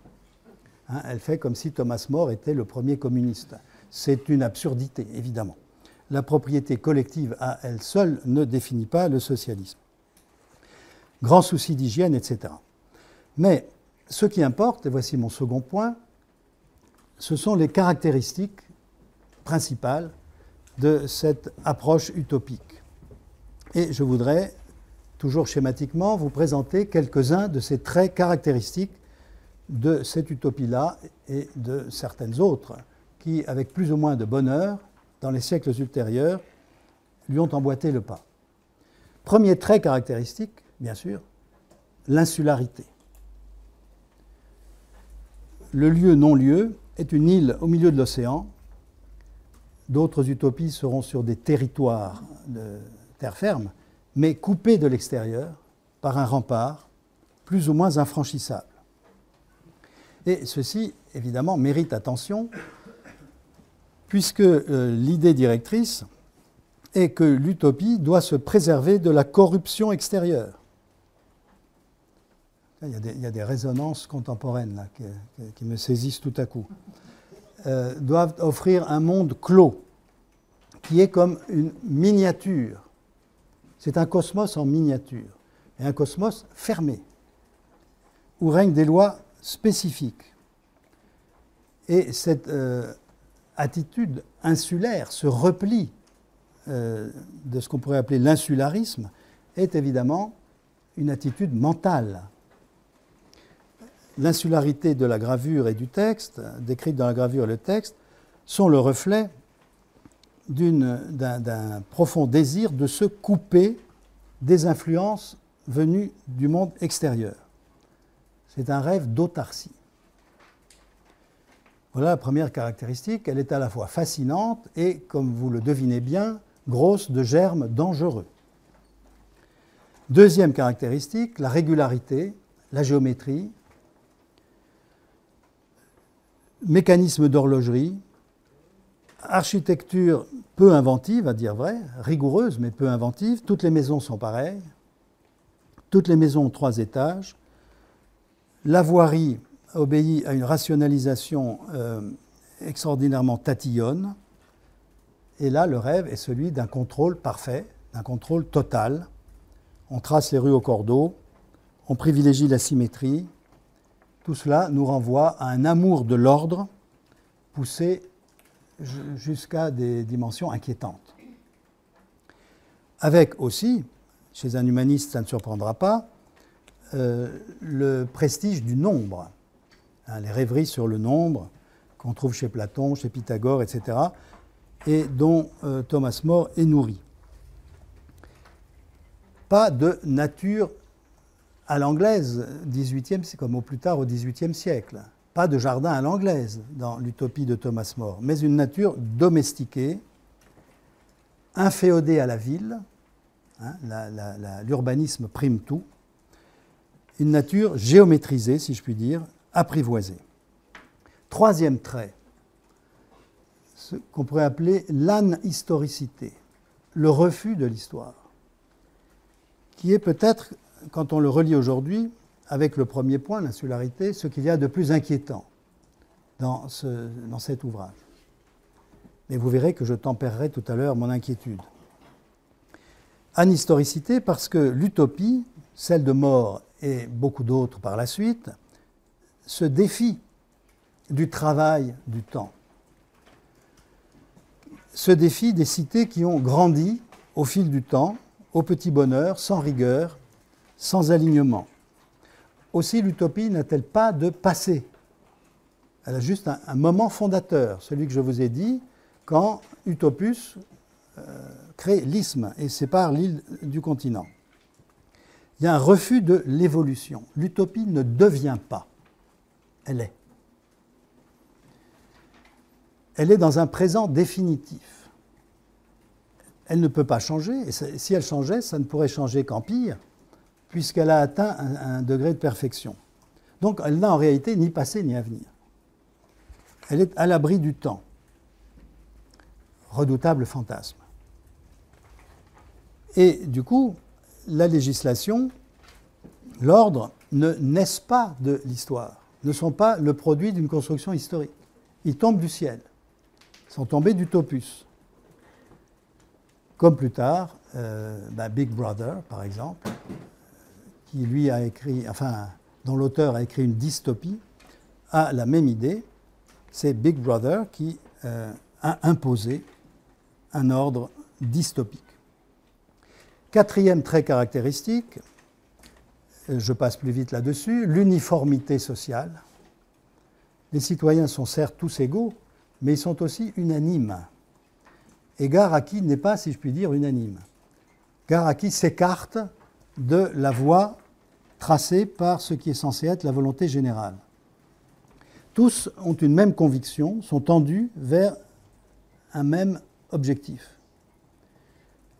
Hein, elle fait comme si Thomas More était le premier communiste. C'est une absurdité, évidemment. La propriété collective à elle seule ne définit pas le socialisme. Grand souci d'hygiène, etc. Mais ce qui importe, et voici mon second point, ce sont les caractéristiques principales de cette approche utopique. Et je voudrais, toujours schématiquement, vous présenter quelques-uns de ces traits caractéristiques de cette utopie-là et de certaines autres qui, avec plus ou moins de bonheur, dans les siècles ultérieurs, lui ont emboîté le pas. Premier trait caractéristique, bien sûr, l'insularité le lieu non-lieu est une île au milieu de l'océan. D'autres utopies seront sur des territoires de terre ferme, mais coupés de l'extérieur par un rempart plus ou moins infranchissable. Et ceci, évidemment, mérite attention, puisque euh, l'idée directrice est que l'utopie doit se préserver de la corruption extérieure. Il y, a des, résonances contemporaines qui, me saisissent tout à coup. Euh, doivent offrir un monde clos, qui est comme une miniature. C'est un cosmos en miniature, et un cosmos fermé, où règnent des lois spécifiques. Et cette euh, attitude insulaire, ce repli euh, de ce qu'on pourrait appeler l'insularisme, est évidemment une attitude mentale l'insularité de la gravure et du texte, décrite dans la gravure et le texte, sont le reflet d'un profond désir de se couper des influences venues du monde extérieur. C'est un rêve d'autarcie. Voilà la première caractéristique. Elle est à la fois fascinante et, comme vous le devinez bien, grosse de germes dangereux. Deuxième caractéristique, la régularité, la géométrie, mécanisme d'horlogerie, architecture peu inventive, à dire vrai, rigoureuse mais peu inventive. Toutes les maisons sont pareilles. Toutes les maisons ont trois étages. La voirie obéit à une rationalisation euh, extraordinairement tatillonne. Et là, le rêve est celui d'un contrôle parfait, d'un contrôle total. On trace les rues au cordeau, on privilégie la symétrie, tout cela nous renvoie à un amour de l'ordre poussé jusqu'à des dimensions inquiétantes. Avec aussi, chez un humaniste, ça ne surprendra pas, euh, le prestige du nombre, hein, les rêveries sur le nombre qu'on trouve chez Platon, chez Pythagore, etc., et dont euh, Thomas More est nourri. Pas de nature à l'anglaise, 18e, c'est comme au plus tard au XVIIIe siècle. Pas de jardin à l'anglaise dans l'utopie de Thomas More, mais une nature domestiquée, inféodée à la ville, hein, l'urbanisme prime tout, une nature géométrisée, si je puis dire, apprivoisée. Troisième trait, ce qu'on pourrait appeler l'anhistoricité, le refus de l'histoire, qui est peut-être quand on le relit aujourd'hui, avec le premier point, l'insularité, ce qu'il y a de plus inquiétant dans, cet ouvrage. Mais vous verrez que je tempérerai tout à l'heure mon inquiétude. Anhistoricité parce que l'utopie, celle de mort et beaucoup d'autres par la suite, se défie du travail du temps. ce défi des cités qui ont grandi au fil du temps, au petit bonheur, sans rigueur, sans alignement. Aussi, l'utopie n'a-t-elle pas de passé Elle a juste un, moment fondateur, celui que je vous ai dit, quand Utopus euh, crée l'isthme et sépare l'île du continent. Il y a un refus de l'évolution. L'utopie ne devient pas, elle est. Elle est dans un présent définitif. Elle ne peut pas changer, et si elle changeait, ça ne pourrait changer qu'en pire, puisqu'elle a atteint un, degré de perfection. Donc elle n'a en réalité ni passé ni avenir. Elle est à l'abri du temps. Redoutable fantasme. Et du coup, la législation, l'ordre ne naissent pas de l'histoire, ne sont pas le produit d'une construction historique. Ils tombent du ciel, ils sont tombés d'Utopus. Comme plus tard, euh, bah, Big Brother, par exemple, qui lui a écrit, enfin, dont l'auteur a écrit une dystopie, a la même idée. C'est Big Brother qui euh, a imposé un ordre dystopique. Quatrième trait caractéristique, je passe plus vite là-dessus, l'uniformité sociale. Les citoyens sont certes tous égaux, mais ils sont aussi unanimes. Et Garaki n'est pas, si je puis dire, unanime. Garaki s'écarte de la voie tracée par ce qui est censé être la volonté générale. Tous ont une même conviction, sont tendus vers un même objectif.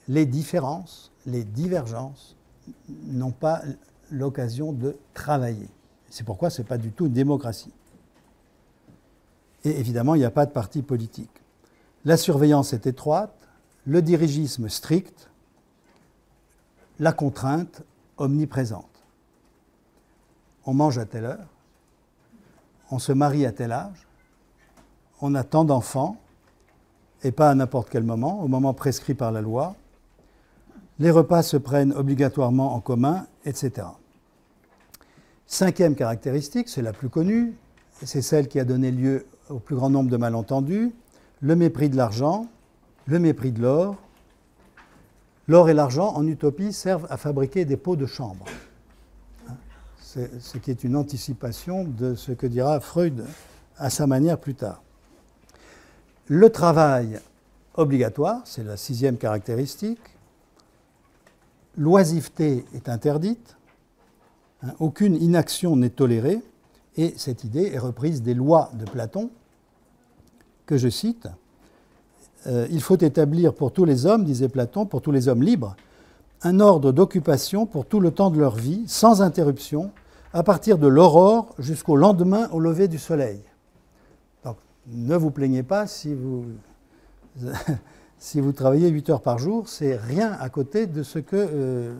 Les différences les divergences n'ont pas l'occasion de travailler. C'est pourquoi ce n'est pas du tout une démocratie. Et évidemment, il n'y a pas de parti politique. La surveillance est étroite, le dirigisme strict, la contrainte omniprésente. On mange à telle heure, on se marie à tel âge, on a tant d'enfants, et pas à n'importe quel moment, au moment prescrit par la loi, les repas se prennent obligatoirement en commun, etc. Cinquième caractéristique, c'est la plus connue, c'est celle qui a donné lieu au plus grand nombre de malentendus, le mépris de l'argent, le mépris de l'or. L'or et l'argent, en utopie, servent à fabriquer des pots de chambre. ce qui est une anticipation de ce que dira Freud à sa manière plus tard. Le travail obligatoire, c'est la sixième caractéristique l'oisiveté est interdite, hein, aucune inaction n'est tolérée, et cette idée est reprise des lois de Platon, que je cite. Euh, il faut établir pour tous les hommes, disait Platon, pour tous les hommes libres, un ordre d'occupation pour tout le temps de leur vie, sans interruption, à partir de l'aurore jusqu'au lendemain au lever du soleil. Ne vous plaignez pas si vous si vous travaillez 8 heures par jour, c'est rien à côté de ce que euh,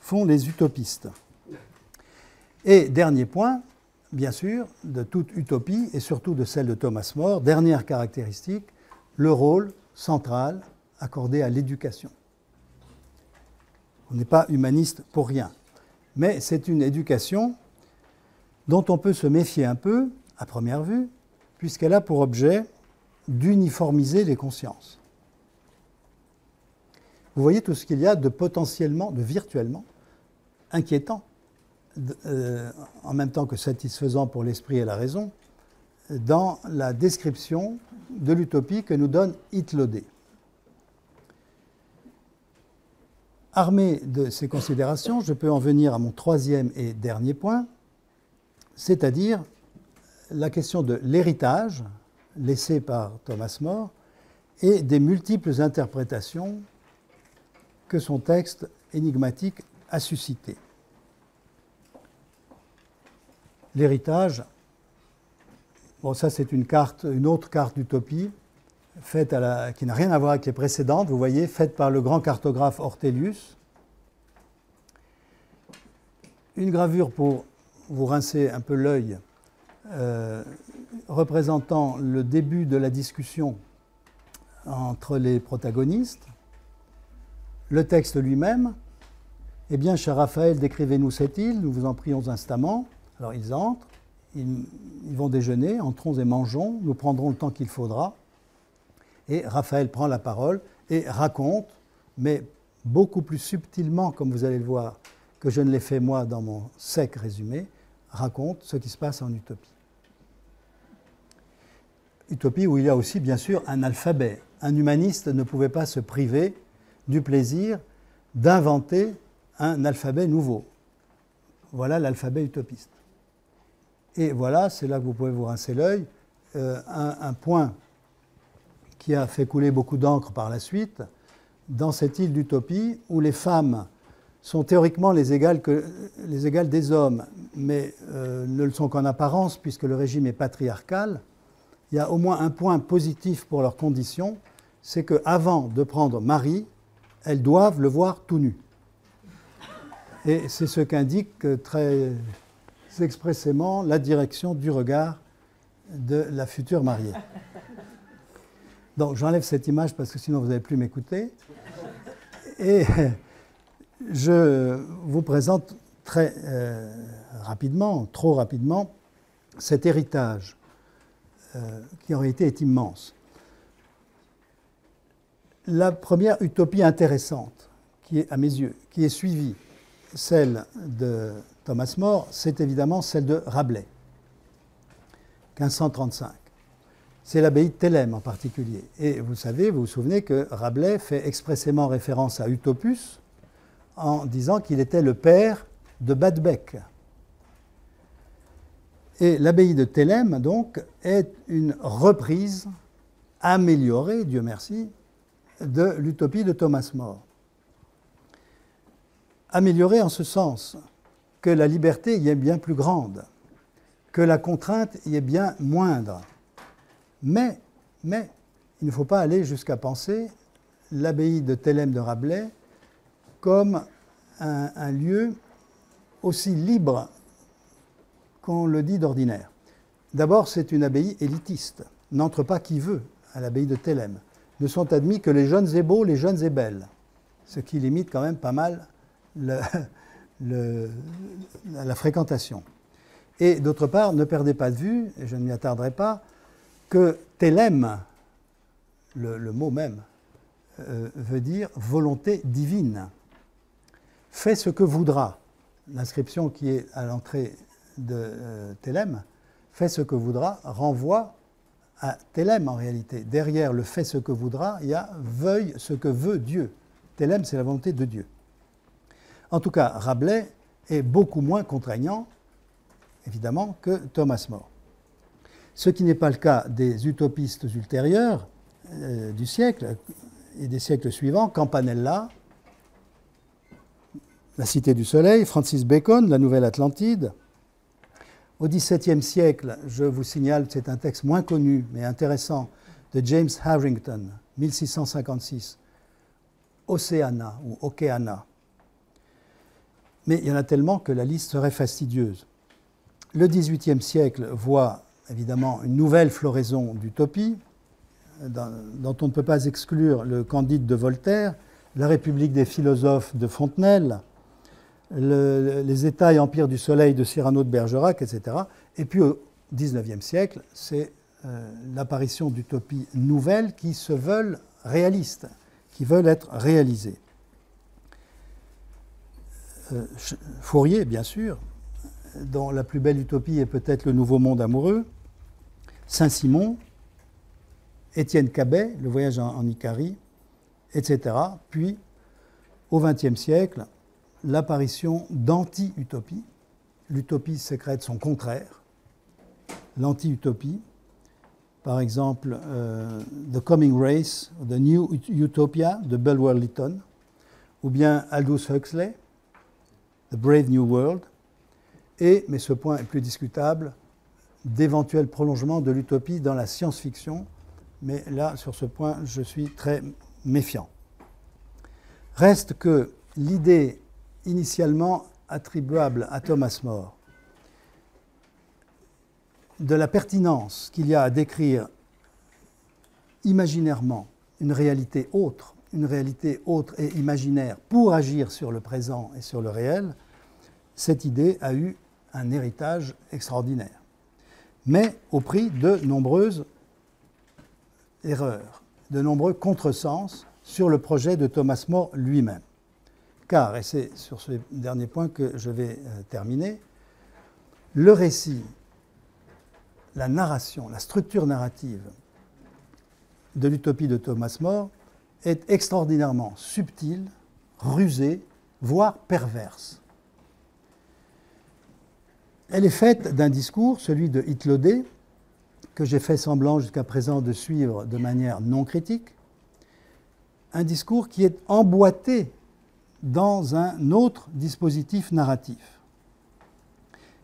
font les utopistes. Et dernier point, bien sûr, de toute utopie, et surtout de celle de Thomas More, dernière caractéristique, le rôle central accordé à l'éducation. On n'est pas humaniste pour rien, mais c'est une éducation dont on peut se méfier un peu, à première vue, puisqu'elle a pour objet d'uniformiser les consciences. Vous voyez tout ce qu'il y a de potentiellement, de virtuellement inquiétant, euh, en même temps que satisfaisant pour l'esprit et la raison, dans la description de l'utopie que nous donne Hitlodé. Armé de ces considérations, je peux en venir à mon troisième et dernier point, c'est-à-dire la question de l'héritage laissé par Thomas More et des multiples interprétations que son texte énigmatique a suscité. L'héritage, bon ça c'est une carte, une autre carte d'utopie, qui n'a rien à voir avec les précédentes, vous voyez, faite par le grand cartographe Ortelius. Une gravure pour vous rincer un peu l'œil, euh, représentant le début de la discussion entre les protagonistes. Le texte lui-même, eh bien, cher Raphaël, décrivez-nous cette île, nous vous en prions instamment. Alors ils entrent, ils, vont déjeuner, entrons et mangeons, nous prendrons le temps qu'il faudra. Et Raphaël prend la parole et raconte, mais beaucoup plus subtilement, comme vous allez le voir, que je ne l'ai fait moi dans mon sec résumé, raconte ce qui se passe en utopie. Utopie où il y a aussi bien sûr un alphabet. Un humaniste ne pouvait pas se priver du plaisir d'inventer un alphabet nouveau. Voilà l'alphabet utopiste. Et voilà, c'est là que vous pouvez vous rincer l'œil, euh, un, point qui a fait couler beaucoup d'encre par la suite, dans cette île d'utopie où les femmes sont théoriquement les égales, les égales des hommes, mais euh, ne le sont qu'en apparence puisque le régime est patriarcal, il y a au moins un point positif pour leurs conditions, c'est qu'avant de prendre mari, elles doivent le voir tout nu. Et c'est ce qu'indique très expressément la direction du regard de la future mariée. Donc j'enlève cette image parce que sinon vous n'allez plus m'écouter. Et je vous présente très euh, rapidement, trop rapidement, cet héritage euh, qui en réalité est immense. La première utopie intéressante, qui est à mes yeux, qui est suivie, celle de Thomas More, c'est évidemment celle de Rabelais, 1535. C'est l'abbaye de Thélème en particulier. Et vous savez, vous vous souvenez que Rabelais fait expressément référence à Utopus en disant qu'il était le père de Badbeck. Et l'abbaye de Thélème, donc, est une reprise améliorée, Dieu merci, de l'utopie de Thomas More. Améliorée en ce sens que la liberté y est bien plus grande, que la contrainte y est bien moindre. Mais, mais il ne faut pas aller jusqu'à penser l'abbaye de Thélème de Rabelais comme un, un lieu aussi libre qu'on le dit d'ordinaire. D'abord, c'est une abbaye élitiste. N'entre pas qui veut à l'abbaye de Thélème. Ne sont admis que les jeunes et beaux, les jeunes et belles, ce qui limite quand même pas mal le, la fréquentation. Et d'autre part, ne perdez pas de vue, et je ne m'y attarderai pas, que telem, le, mot même, euh, veut dire volonté divine. Fais ce que voudra. L'inscription qui est à l'entrée de euh, fais ce que voudra, renvoie à Telem en réalité. Derrière le fais ce que voudra, il y a veuille ce que veut Dieu. Telem, c'est la volonté de Dieu. En tout cas, Rabelais est beaucoup moins contraignant, évidemment, que Thomas More. Ce qui n'est pas le cas des utopistes ultérieurs euh, du siècle et des siècles suivants, Campanella, La Cité du Soleil, Francis Bacon, La Nouvelle Atlantide. Au XVIIe siècle, je vous signale, c'est un texte moins connu mais intéressant, de James Harrington, 1656, Océana ou Oceana. Mais il y en a tellement que la liste serait fastidieuse. Le XVIIIe siècle voit évidemment une nouvelle floraison d'utopie, dont on ne peut pas exclure le Candide de Voltaire, la République des philosophes de Fontenelle, les États et empires du soleil de Cyrano de Bergerac, etc. Et puis au XIXe siècle, c'est euh, l'apparition d'utopies nouvelles qui se veulent réalistes, qui veulent être réalisées. Euh, Fourier, bien sûr, dont la plus belle utopie est peut-être le Nouveau Monde amoureux, Saint-Simon, Étienne Cabet, Le voyage en, Icarie, etc. Puis, au XXe siècle, l'apparition d'anti-utopies. L'utopie secrète son contraire, l'anti-utopie. Par exemple, euh, The Coming Race, The New Utopia de Belwell Lytton, ou bien Aldous Huxley, The Brave New World, et, mais ce point est plus discutable, d'éventuels prolongements de l'utopie dans la science-fiction, mais là, sur ce point, je suis très méfiant. Reste que l'idée initialement attribuable à Thomas More de la pertinence qu'il y a à décrire imaginairement une réalité autre une réalité autre et imaginaire pour agir sur le présent et sur le réel, cette idée a eu un héritage extraordinaire, mais au prix de nombreuses erreurs. de nombreux contresens sur le projet de Thomas More lui-même. Car, et c'est sur ce dernier point que je vais euh, terminer, le récit, la narration, la structure narrative de l'utopie de Thomas More est extraordinairement subtile, rusée, voire perverse. Elle est faite d'un discours, celui de Hitlodé, que j'ai fait semblant jusqu'à présent de suivre de manière non critique, un discours qui est emboîté dans un autre dispositif narratif.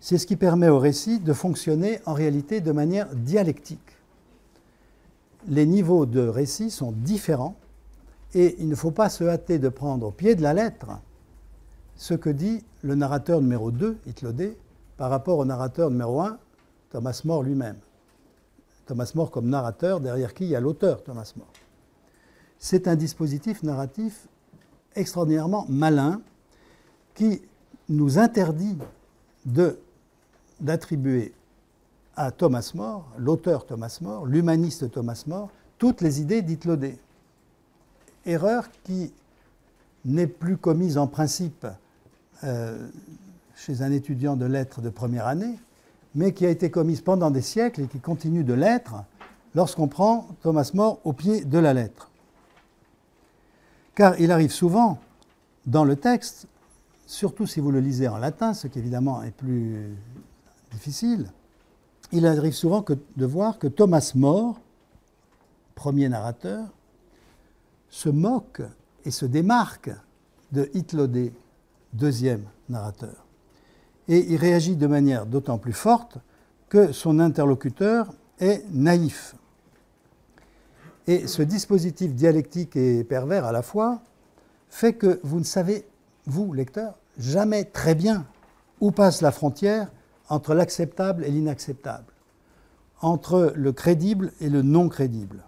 C'est ce qui permet au récit de fonctionner en réalité de manière dialectique. Les niveaux de récit sont différents et il ne faut pas se hâter de prendre au pied de la lettre ce que dit le narrateur numéro 2, Hitlodé, par rapport au narrateur numéro 1, Thomas More lui-même. Thomas More comme narrateur, derrière qui il y a l'auteur Thomas More. C'est un dispositif narratif extraordinairement malin qui nous interdit d'attribuer à Thomas More, l'auteur Thomas More, l'humaniste Thomas More, toutes les idées d'Hitlodé. Erreur qui n'est plus commise en principe euh, chez un étudiant de lettres de première année, mais qui a été commise pendant des siècles et qui continue de l'être lorsqu'on prend Thomas More au pied de la lettre. Car il arrive souvent dans le texte, surtout si vous le lisez en latin, ce qui évidemment est plus difficile, il arrive souvent de voir que Thomas More, premier narrateur, se moque et se démarque de Hitlodé, deuxième narrateur et il réagit de manière d'autant plus forte que son interlocuteur est naïf. Et ce dispositif dialectique et pervers à la fois fait que vous ne savez, vous, lecteur, jamais très bien où passe la frontière entre l'acceptable et l'inacceptable, entre le crédible et le non crédible.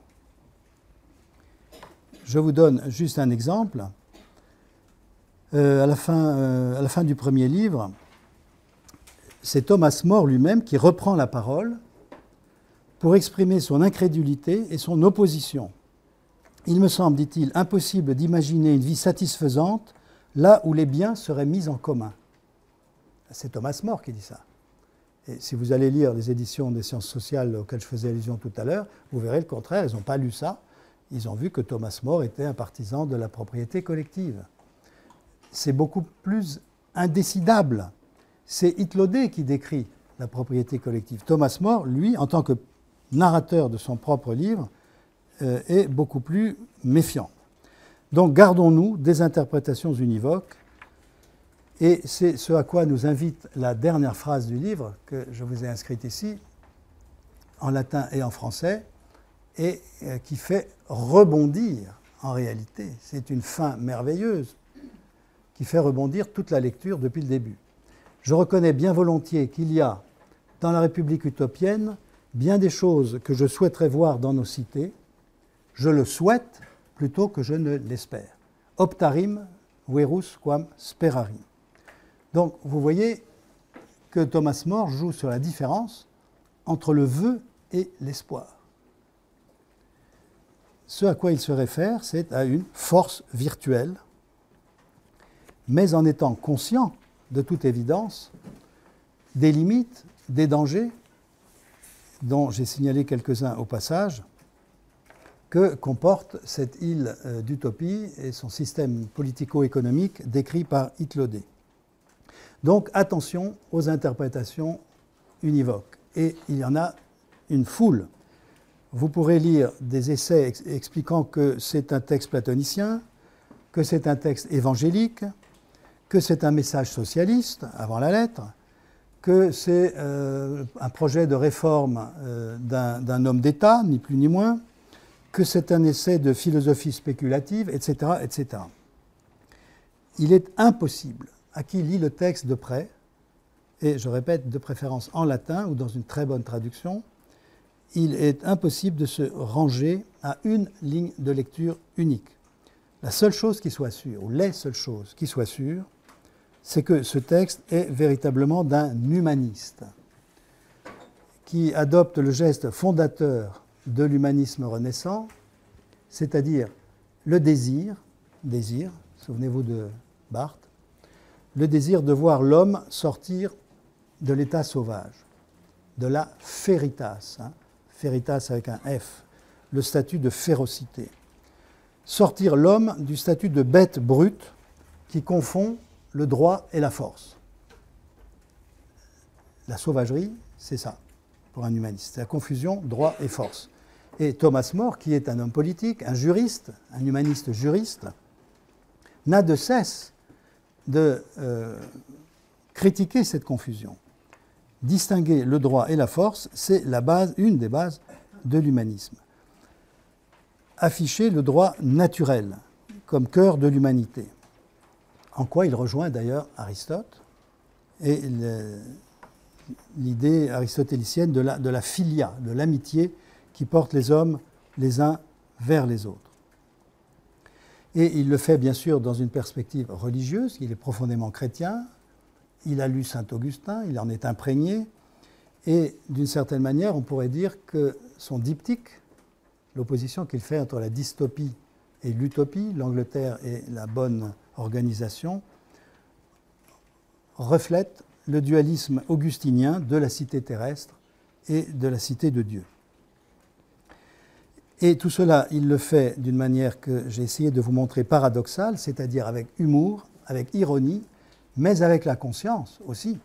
Je vous donne juste un exemple. Euh, à, la fin, euh, à la fin du premier livre, c'est Thomas More lui-même qui reprend la parole pour exprimer son incrédulité et son opposition. Il me semble, dit-il, impossible d'imaginer une vie satisfaisante là où les biens seraient mis en commun. C'est Thomas More qui dit ça. Et si vous allez lire les éditions des sciences sociales auxquelles je faisais allusion tout à l'heure, vous verrez le contraire, ils n'ont pas lu ça. Ils ont vu que Thomas More était un partisan de la propriété collective. C'est beaucoup plus indécidable c'est Hitlodé qui décrit la propriété collective. Thomas More, lui, en tant que narrateur de son propre livre, euh, est beaucoup plus méfiant. Donc gardons-nous des interprétations univoques, et c'est ce à quoi nous invite la dernière phrase du livre que je vous ai inscrite ici, en latin et en français, et euh, qui fait rebondir en réalité. C'est une fin merveilleuse qui fait rebondir toute la lecture depuis le début je reconnais bien volontiers qu'il y a dans la République utopienne bien des choses que je souhaiterais voir dans nos cités. Je le souhaite plutôt que je ne l'espère. Optarim verus quam sperarim. Donc vous voyez que Thomas More joue sur la différence entre le vœu et l'espoir. Ce à quoi il se réfère, c'est à une force virtuelle, mais en étant conscient de toute évidence des limites, des dangers, dont j'ai signalé quelques-uns au passage, que comporte cette île euh, d'utopie et son système politico-économique décrit par Hitlodé. Donc attention aux interprétations univoques. Et il y en a une foule. Vous pourrez lire des essais expliquant que c'est un texte platonicien, que c'est un texte évangélique, que c'est un message socialiste avant la lettre, que c'est euh, un projet de réforme euh, d'un homme d'État, ni plus ni moins, que c'est un essai de philosophie spéculative, etc., etc. Il est impossible à qui lit le texte de près, et je répète, de préférence en latin ou dans une très bonne traduction, il est impossible de se ranger à une ligne de lecture unique. La seule chose qui soit sûre, ou les seules choses qui soient sûres, c'est que ce texte est véritablement d'un humaniste qui adopte le geste fondateur de l'humanisme renaissant, c'est-à-dire le désir, désir, souvenez-vous de Barthes, le désir de voir l'homme sortir de l'état sauvage, de la féritas, hein, avec un F, le statut de férocité. Sortir l'homme du statut de bête brute qui confond le droit et la force. La sauvagerie, c'est ça, pour un humaniste. C'est la confusion droit et force. Et Thomas More, qui est un homme politique, un juriste, un humaniste juriste, n'a de cesse de euh, critiquer cette confusion. Distinguer le droit et la force, c'est une des bases de l'humanisme. Afficher le droit naturel comme cœur de l'humanité, en quoi il rejoint d'ailleurs Aristote et l'idée aristotélicienne de la filia, de l'amitié qui porte les hommes les uns vers les autres. Et il le fait bien sûr dans une perspective religieuse, il est profondément chrétien, il a lu Saint Augustin, il en est imprégné, et d'une certaine manière, on pourrait dire que son diptyque, l'opposition qu'il fait entre la dystopie et l'utopie, l'Angleterre et la bonne organisation, reflète le dualisme augustinien de la cité terrestre et de la cité de Dieu. Et tout cela, il le fait d'une manière que j'ai essayé de vous montrer paradoxale, c'est-à-dire avec humour, avec ironie, mais avec la conscience aussi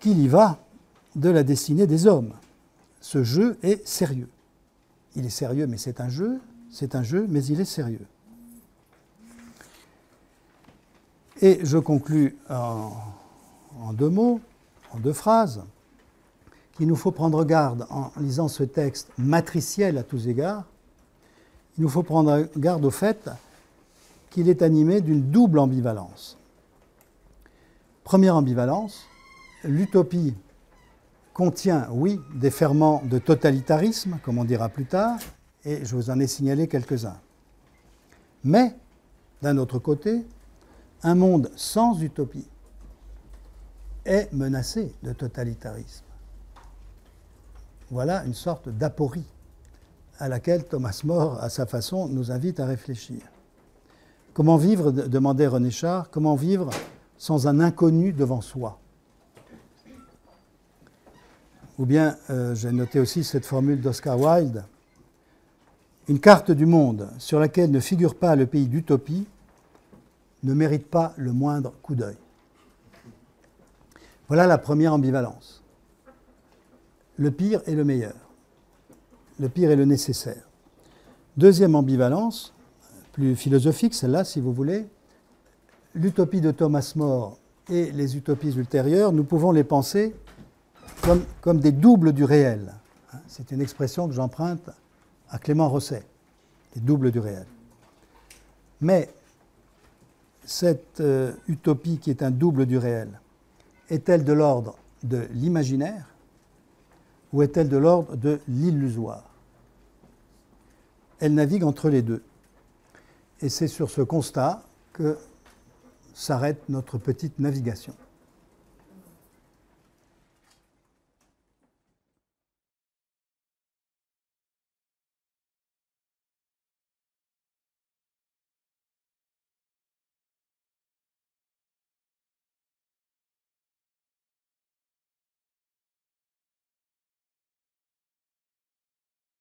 qu'il y va de la destinée des hommes. Ce jeu est sérieux. Il est sérieux, mais c'est un jeu, c'est un jeu, mais il est sérieux. Et je conclus en, en deux mots, en deux phrases qu'il nous faut prendre garde en lisant ce texte matriciel à tous égards, il nous faut prendre garde au fait qu'il est animé d'une double ambivalence. Première ambivalence, l'utopie contient, oui, des ferments de totalitarisme, comme on dira plus tard, et je vous en ai signalé quelques-uns. Mais, d'un autre côté, un monde sans utopie est menacé de totalitarisme. Voilà une sorte d'aporie à laquelle Thomas More, à sa façon, nous invite à réfléchir. Comment vivre, demandait René Char, comment vivre sans un inconnu devant soi Ou bien, euh, j'ai noté aussi cette formule d'Oscar Wilde, une carte du monde sur laquelle ne figure pas le pays d'utopie ne mérite pas le moindre coup d'œil. Voilà la première ambivalence le pire et le meilleur. Le pire et le nécessaire. Deuxième ambivalence, plus philosophique, celle-là, si vous voulez, l'utopie de Thomas More et les utopies ultérieures, nous pouvons les penser comme, des doubles du réel. C'est une expression que j'emprunte à Clément Rosset, les doubles du réel. Mais cette euh, utopie qui est un double du réel, est-elle de l'ordre de l'imaginaire ou est-elle de l'ordre de l'illusoire? Elle navigue entre les deux. Et c'est sur ce constat que s'arrête notre petite navigation.